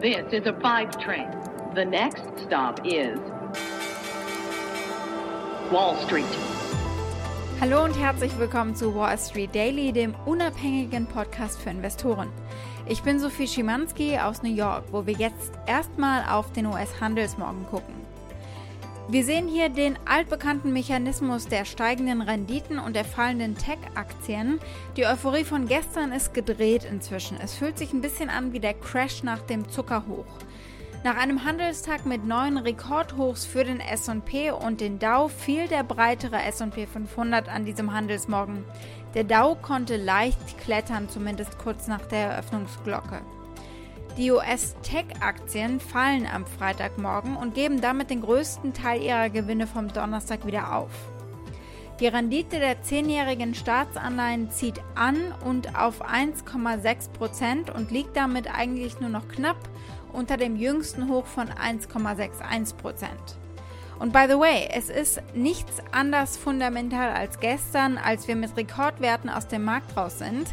This is a five train. The next stop is Wall Street. Hallo und herzlich willkommen zu Wall Street Daily, dem unabhängigen Podcast für Investoren. Ich bin Sophie Schimanski aus New York, wo wir jetzt erstmal auf den US-Handelsmorgen gucken. Wir sehen hier den altbekannten Mechanismus der steigenden Renditen und der fallenden Tech-Aktien. Die Euphorie von gestern ist gedreht inzwischen. Es fühlt sich ein bisschen an wie der Crash nach dem Zuckerhoch. Nach einem Handelstag mit neuen Rekordhochs für den SP und den Dow fiel der breitere SP 500 an diesem Handelsmorgen. Der Dow konnte leicht klettern, zumindest kurz nach der Eröffnungsglocke. Die US-Tech-Aktien fallen am Freitagmorgen und geben damit den größten Teil ihrer Gewinne vom Donnerstag wieder auf. Die Rendite der zehnjährigen Staatsanleihen zieht an und auf 1,6 Prozent und liegt damit eigentlich nur noch knapp unter dem jüngsten Hoch von 1,61 Prozent. Und by the way, es ist nichts anders fundamental als gestern, als wir mit Rekordwerten aus dem Markt raus sind.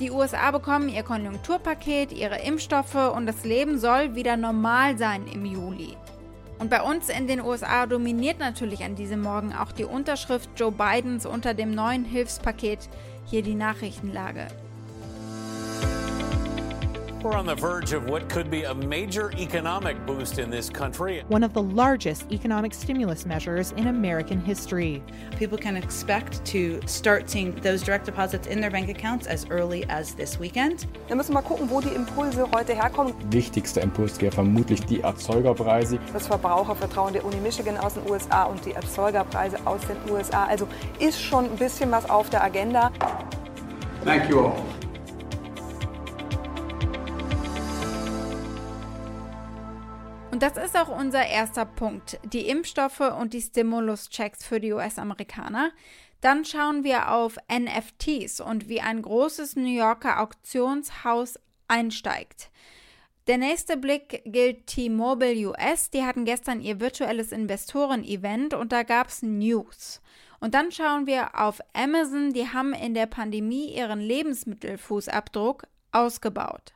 Die USA bekommen ihr Konjunkturpaket, ihre Impfstoffe und das Leben soll wieder normal sein im Juli. Und bei uns in den USA dominiert natürlich an diesem Morgen auch die Unterschrift Joe Bidens unter dem neuen Hilfspaket hier die Nachrichtenlage. We're on the verge of what could be a major economic boost in this country. One of the largest economic stimulus measures in American history. People can expect to start seeing those direct deposits in their bank accounts as early as this weekend. Wir müssen mal gucken, wo die Impulse heute herkommen. Wichtigster Impulsgeber vermutlich die Erzeugerpreise. Das Verbrauchervertrauen der Uni Michigan aus den USA und die Erzeugerpreise aus den USA. Also ist schon ein bisschen was auf der Agenda. Thank you all. Das ist auch unser erster Punkt, die Impfstoffe und die Stimulus-Checks für die US-Amerikaner. Dann schauen wir auf NFTs und wie ein großes New Yorker Auktionshaus einsteigt. Der nächste Blick gilt T-Mobile US. Die hatten gestern ihr virtuelles Investoren-Event und da gab es News. Und dann schauen wir auf Amazon. Die haben in der Pandemie ihren Lebensmittelfußabdruck ausgebaut.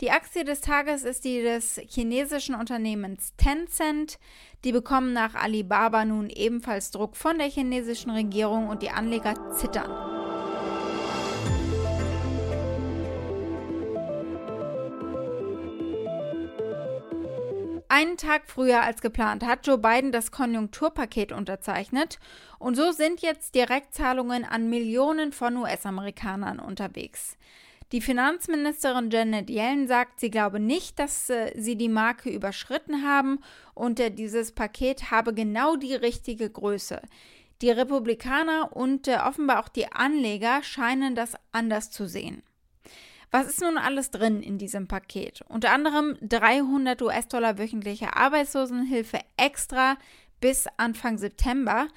Die Aktie des Tages ist die des chinesischen Unternehmens Tencent. Die bekommen nach Alibaba nun ebenfalls Druck von der chinesischen Regierung und die Anleger zittern. Einen Tag früher als geplant hat Joe Biden das Konjunkturpaket unterzeichnet und so sind jetzt Direktzahlungen an Millionen von US-Amerikanern unterwegs. Die Finanzministerin Janet Yellen sagt, sie glaube nicht, dass äh, sie die Marke überschritten haben und äh, dieses Paket habe genau die richtige Größe. Die Republikaner und äh, offenbar auch die Anleger scheinen das anders zu sehen. Was ist nun alles drin in diesem Paket? Unter anderem 300 US-Dollar wöchentliche Arbeitslosenhilfe extra bis Anfang September,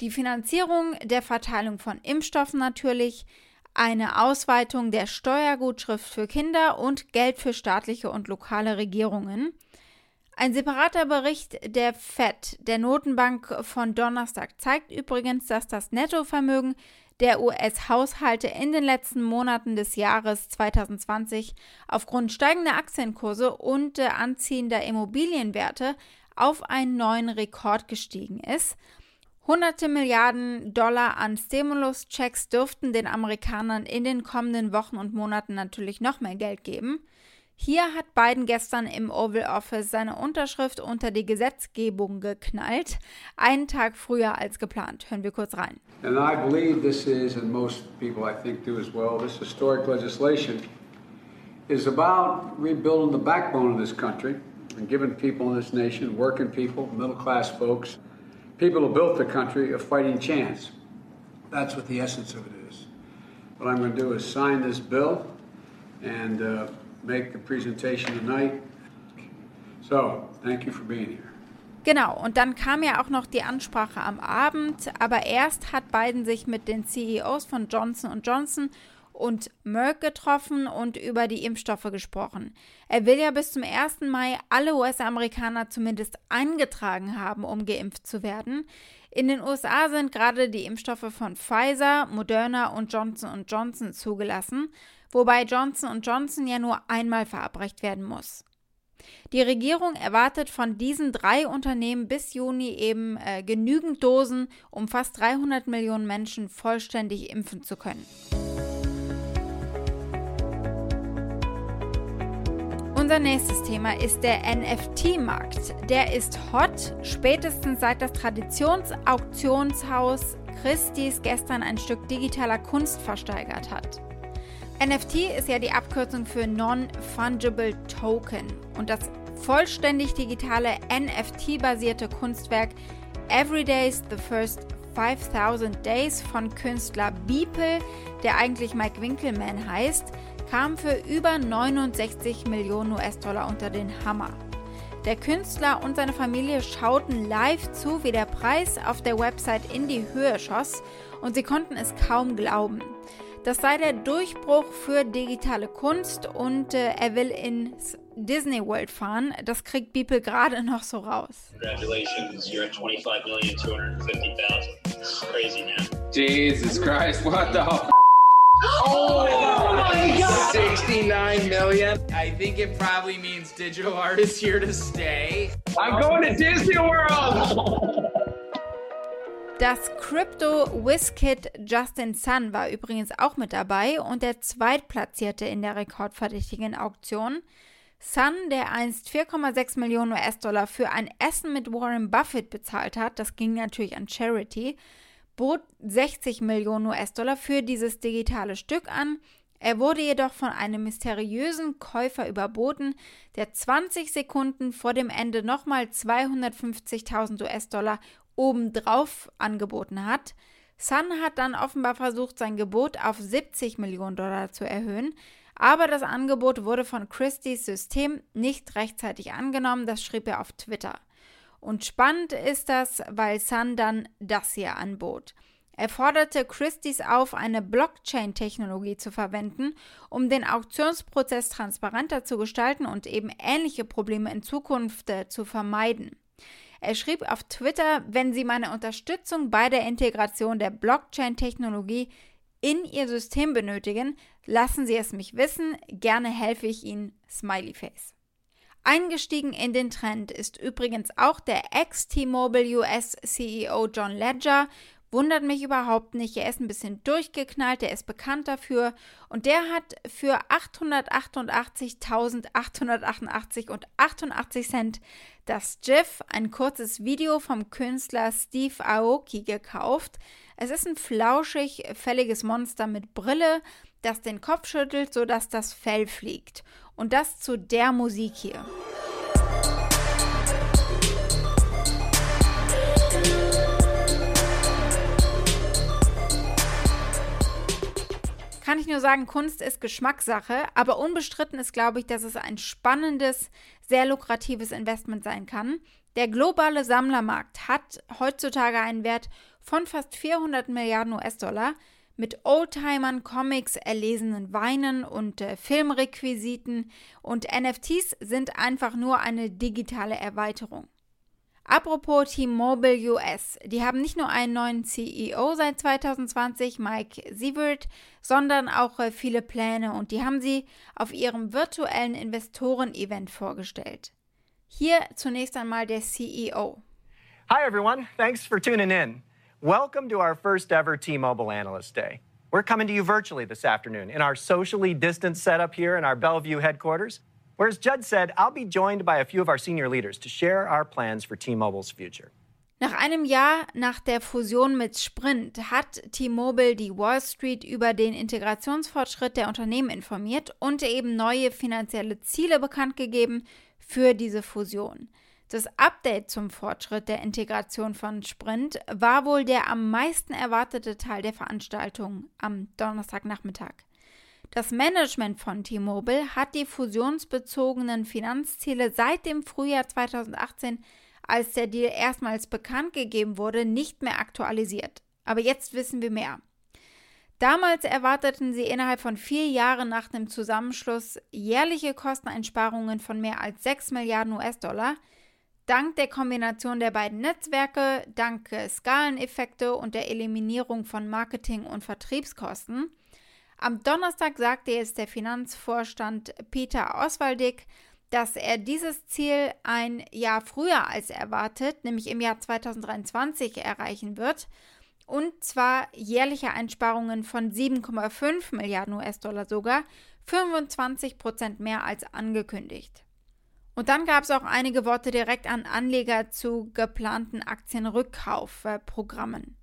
die Finanzierung der Verteilung von Impfstoffen natürlich, eine Ausweitung der Steuergutschrift für Kinder und Geld für staatliche und lokale Regierungen. Ein separater Bericht der FED, der Notenbank von Donnerstag, zeigt übrigens, dass das Nettovermögen der US-Haushalte in den letzten Monaten des Jahres 2020 aufgrund steigender Aktienkurse und anziehender Immobilienwerte auf einen neuen Rekord gestiegen ist. Hunderte Milliarden Dollar an Stimulus-Checks dürften den Amerikanern in den kommenden Wochen und Monaten natürlich noch mehr Geld geben. Hier hat Biden gestern im Oval Office seine Unterschrift unter die Gesetzgebung geknallt, einen Tag früher als geplant. Hören wir kurz rein. And I believe this is, and most people I think do as well, this historic legislation is about rebuilding the backbone of this country and giving people in this nation, working people, middle class folks, people who built the country a fighting chance. That's what the essence of it is. What I'm going to do is sign this bill and uh, make the presentation tonight. So, thank you for being here. Genau, und dann kam ja auch noch die Ansprache am Abend, aber erst hat Biden sich mit den CEOs von Johnson Johnson und Merck getroffen und über die Impfstoffe gesprochen. Er will ja bis zum 1. Mai alle US-Amerikaner zumindest eingetragen haben, um geimpft zu werden. In den USA sind gerade die Impfstoffe von Pfizer, Moderna und Johnson Johnson zugelassen, wobei Johnson Johnson ja nur einmal verabreicht werden muss. Die Regierung erwartet von diesen drei Unternehmen bis Juni eben äh, genügend Dosen, um fast 300 Millionen Menschen vollständig impfen zu können. Unser nächstes Thema ist der NFT-Markt. Der ist hot, spätestens seit das Traditionsauktionshaus Christie's gestern ein Stück digitaler Kunst versteigert hat. NFT ist ja die Abkürzung für Non-Fungible Token und das vollständig digitale NFT-basierte Kunstwerk Everyday's The First 5000 Days von Künstler Beeple, der eigentlich Mike Winkelmann heißt, kam für über 69 Millionen US-Dollar unter den Hammer. Der Künstler und seine Familie schauten live zu, wie der Preis auf der Website in die Höhe schoss und sie konnten es kaum glauben. Das sei der Durchbruch für digitale Kunst und äh, er will ins Disney World fahren. Das kriegt Beeple gerade noch so raus. Congratulations, you're at 25,250,000. Crazy, man. Jesus Christ, what the Oh, oh my God! 69 million. I think it probably means digital art is here to stay. I'm going to Disney World! Das Crypto Wizkid Justin Sun war übrigens auch mit dabei und der Zweitplatzierte in der rekordverdächtigen Auktion. Sun, der einst 4,6 Millionen US-Dollar für ein Essen mit Warren Buffett bezahlt hat, das ging natürlich an Charity, bot 60 Millionen US-Dollar für dieses digitale Stück an. Er wurde jedoch von einem mysteriösen Käufer überboten, der 20 Sekunden vor dem Ende nochmal 250.000 US-Dollar obendrauf angeboten hat. Sun hat dann offenbar versucht, sein Gebot auf 70 Millionen Dollar zu erhöhen, aber das Angebot wurde von Christie's System nicht rechtzeitig angenommen, das schrieb er auf Twitter. Und spannend ist das, weil Sun dann das hier anbot. Er forderte Christie's auf, eine Blockchain-Technologie zu verwenden, um den Auktionsprozess transparenter zu gestalten und eben ähnliche Probleme in Zukunft äh, zu vermeiden. Er schrieb auf Twitter, wenn Sie meine Unterstützung bei der Integration der Blockchain-Technologie in Ihr System benötigen, lassen Sie es mich wissen. Gerne helfe ich Ihnen. Smiley Face. Eingestiegen in den Trend ist übrigens auch der Ex-T-Mobile US CEO John Ledger Wundert mich überhaupt nicht. Er ist ein bisschen durchgeknallt, er ist bekannt dafür. Und der hat für 888.888 und 88 Cent das GIF, ein kurzes Video vom Künstler Steve Aoki, gekauft. Es ist ein flauschig, fälliges Monster mit Brille, das den Kopf schüttelt, sodass das Fell fliegt. Und das zu der Musik hier. kann ich nur sagen, Kunst ist Geschmackssache, aber unbestritten ist, glaube ich, dass es ein spannendes, sehr lukratives Investment sein kann. Der globale Sammlermarkt hat heutzutage einen Wert von fast 400 Milliarden US-Dollar mit Oldtimern, Comics, erlesenen Weinen und äh, Filmrequisiten und NFTs sind einfach nur eine digitale Erweiterung. Apropos T-Mobile US, die haben nicht nur einen neuen CEO seit 2020, Mike Sievert, sondern auch äh, viele Pläne und die haben sie auf ihrem virtuellen Investoren-Event vorgestellt. Hier zunächst einmal der CEO. Hi everyone, thanks for tuning in. Welcome to our first ever T-Mobile Analyst Day. We're coming to you virtually this afternoon in our socially distanced setup here in our Bellevue headquarters. Whereas Judd said, I'll be joined by a few of our senior leaders to share our plans for T-Mobile's future. Nach einem Jahr nach der Fusion mit Sprint hat T-Mobile die Wall Street über den Integrationsfortschritt der Unternehmen informiert und eben neue finanzielle Ziele bekannt gegeben für diese Fusion. Das Update zum Fortschritt der Integration von Sprint war wohl der am meisten erwartete Teil der Veranstaltung am Donnerstagnachmittag. Das Management von T-Mobile hat die fusionsbezogenen Finanzziele seit dem Frühjahr 2018, als der Deal erstmals bekannt gegeben wurde, nicht mehr aktualisiert. Aber jetzt wissen wir mehr. Damals erwarteten sie innerhalb von vier Jahren nach dem Zusammenschluss jährliche Kosteneinsparungen von mehr als 6 Milliarden US-Dollar. Dank der Kombination der beiden Netzwerke, dank Skaleneffekte und der Eliminierung von Marketing- und Vertriebskosten – am Donnerstag sagte jetzt der Finanzvorstand Peter Oswaldig, dass er dieses Ziel ein Jahr früher als erwartet, nämlich im Jahr 2023, erreichen wird. Und zwar jährliche Einsparungen von 7,5 Milliarden US-Dollar sogar, 25 Prozent mehr als angekündigt. Und dann gab es auch einige Worte direkt an Anleger zu geplanten Aktienrückkaufprogrammen.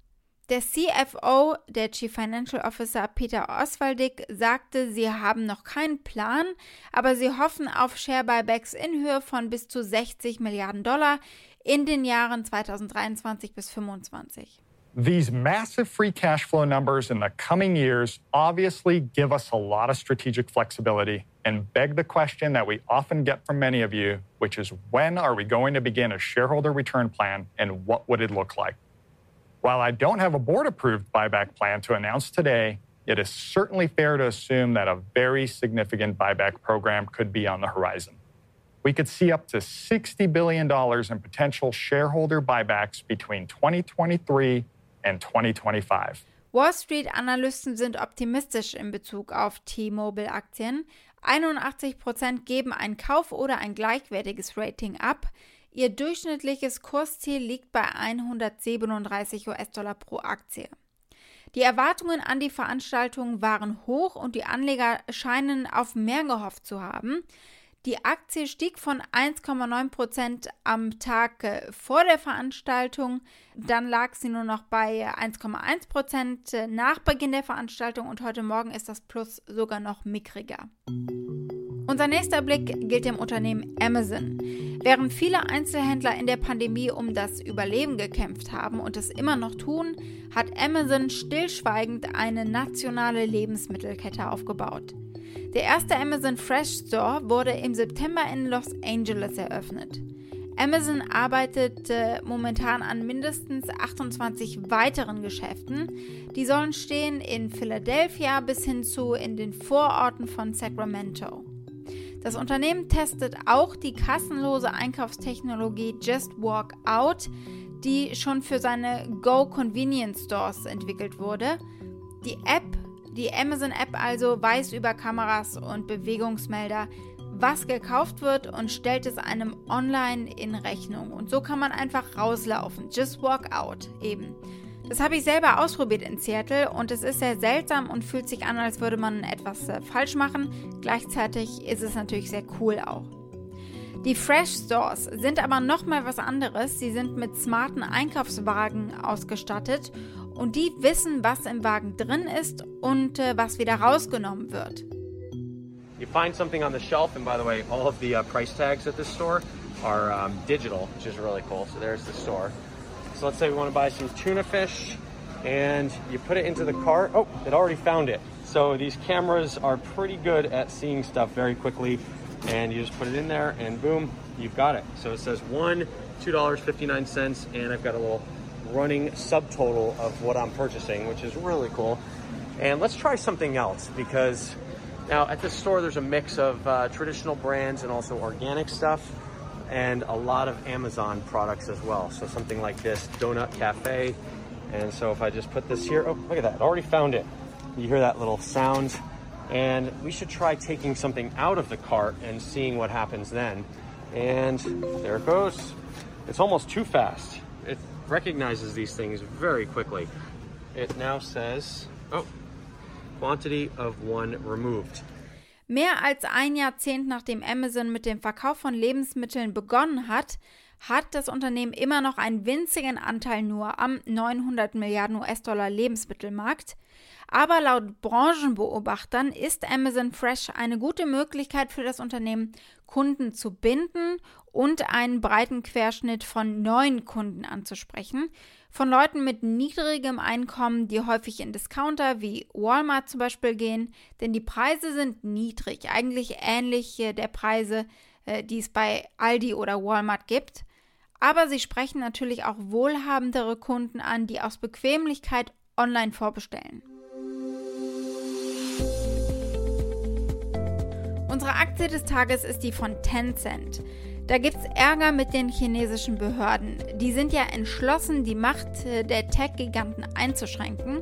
Der CFO, der Chief Financial Officer Peter Oswaldig, sagte, sie haben noch keinen Plan, aber sie hoffen auf Share Buybacks in Höhe von bis zu 60 Milliarden Dollar in den Jahren 2023 bis 2025. These massive free cash flow numbers in the coming years obviously give us a lot of strategic flexibility and beg the question that we often get from many of you, which is when are we going to begin a shareholder return plan and what would it look like? While I don't have a board approved buyback plan to announce today, it is certainly fair to assume that a very significant buyback program could be on the horizon. We could see up to $60 billion in potential shareholder buybacks between 2023 and 2025. Wall Street-Analysten sind optimistisch in Bezug auf T-Mobile-Aktien. 81% geben ein Kauf- oder ein gleichwertiges Rating ab. Ihr durchschnittliches Kursziel liegt bei 137 US-Dollar pro Aktie. Die Erwartungen an die Veranstaltung waren hoch und die Anleger scheinen auf mehr gehofft zu haben. Die Aktie stieg von 1,9 Prozent am Tag äh, vor der Veranstaltung, dann lag sie nur noch bei 1,1 Prozent äh, nach Beginn der Veranstaltung und heute Morgen ist das Plus sogar noch mickriger. Unser nächster Blick gilt dem Unternehmen Amazon. Während viele Einzelhändler in der Pandemie um das Überleben gekämpft haben und es immer noch tun, hat Amazon stillschweigend eine nationale Lebensmittelkette aufgebaut. Der erste Amazon Fresh Store wurde im September in Los Angeles eröffnet. Amazon arbeitet äh, momentan an mindestens 28 weiteren Geschäften. Die sollen stehen in Philadelphia bis hin zu in den Vororten von Sacramento. Das Unternehmen testet auch die kassenlose Einkaufstechnologie Just Walk Out, die schon für seine Go Convenience Stores entwickelt wurde. Die App die Amazon-App also weiß über Kameras und Bewegungsmelder, was gekauft wird und stellt es einem online in Rechnung. Und so kann man einfach rauslaufen. Just walk out eben. Das habe ich selber ausprobiert in Seattle und es ist sehr seltsam und fühlt sich an, als würde man etwas äh, falsch machen. Gleichzeitig ist es natürlich sehr cool auch. Die Fresh Stores sind aber nochmal was anderes. Sie sind mit smarten Einkaufswagen ausgestattet und die wissen, was im Wagen drin ist und äh, was wieder rausgenommen wird. You find something on the shelf, and by the way, all of the uh, price tags at this store are um, digital, which is really cool. So there's the store. So let's say we want to buy some tuna fish, and you put it into the cart. Oh, it already found it. So these cameras are pretty good at seeing stuff very quickly, and you just put it in there, and boom, you've got it. So it says one, two dollars fifty nine cents, and I've got a little running subtotal of what I'm purchasing, which is really cool. And let's try something else because now at this store there's a mix of uh, traditional brands and also organic stuff and a lot of Amazon products as well. So something like this Donut Cafe. And so if I just put this here, oh, look at that, I already found it. You hear that little sound. And we should try taking something out of the cart and seeing what happens then. And there it goes. It's almost too fast. Recognizes these things very quickly. It now says, oh, quantity of one removed. Mehr als ein Jahrzehnt nachdem Amazon mit dem Verkauf von Lebensmitteln begonnen hat, hat das Unternehmen immer noch einen winzigen Anteil nur am 900 Milliarden US-Dollar Lebensmittelmarkt. Aber laut Branchenbeobachtern ist Amazon Fresh eine gute Möglichkeit für das Unternehmen, Kunden zu binden und einen breiten Querschnitt von neuen Kunden anzusprechen. Von Leuten mit niedrigem Einkommen, die häufig in Discounter wie Walmart zum Beispiel gehen, denn die Preise sind niedrig, eigentlich ähnlich der Preise, äh, die es bei Aldi oder Walmart gibt. Aber sie sprechen natürlich auch wohlhabendere Kunden an, die aus Bequemlichkeit online vorbestellen. Unsere Aktie des Tages ist die von Tencent. Da gibt es Ärger mit den chinesischen Behörden. Die sind ja entschlossen, die Macht äh, der Tech-Giganten einzuschränken.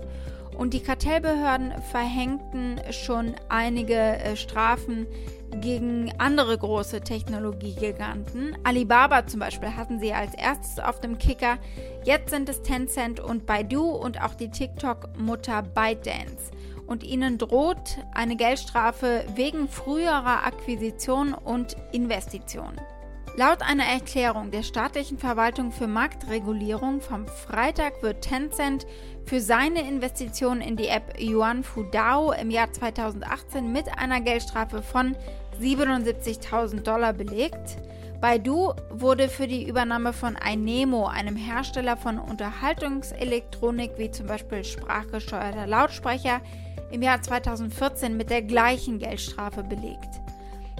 Und die Kartellbehörden verhängten schon einige äh, Strafen gegen andere große Technologiegiganten. Alibaba zum Beispiel hatten sie als erstes auf dem Kicker. Jetzt sind es Tencent und Baidu und auch die TikTok-Mutter ByteDance. Und ihnen droht eine Geldstrafe wegen früherer Akquisition und Investition. Laut einer Erklärung der staatlichen Verwaltung für Marktregulierung vom Freitag wird Tencent für seine Investition in die App Yuan Fudao im Jahr 2018 mit einer Geldstrafe von 77.000 Dollar belegt. Baidu wurde für die Übernahme von Ainemo, einem Hersteller von Unterhaltungselektronik wie zum Beispiel sprachgesteuerter Lautsprecher, im Jahr 2014 mit der gleichen Geldstrafe belegt.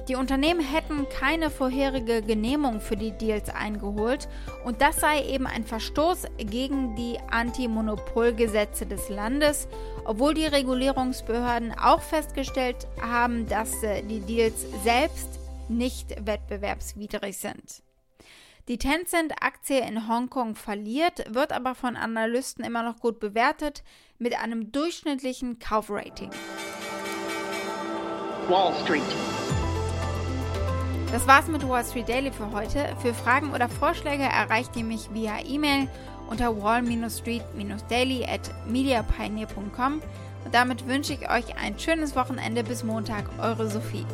Die Unternehmen hätten keine vorherige Genehmigung für die Deals eingeholt und das sei eben ein Verstoß gegen die Anti-Monopol-Gesetze des Landes, obwohl die Regulierungsbehörden auch festgestellt haben, dass äh, die Deals selbst nicht wettbewerbswidrig sind. Die Tencent-Aktie in Hongkong verliert, wird aber von Analysten immer noch gut bewertet mit einem durchschnittlichen Kaufrating. Wall Street. Das war's mit Wall Street Daily für heute. Für Fragen oder Vorschläge erreicht ihr mich via E-Mail unter wall-street-daily at mediapioneer.com. Und damit wünsche ich euch ein schönes Wochenende bis Montag. Eure Sophie.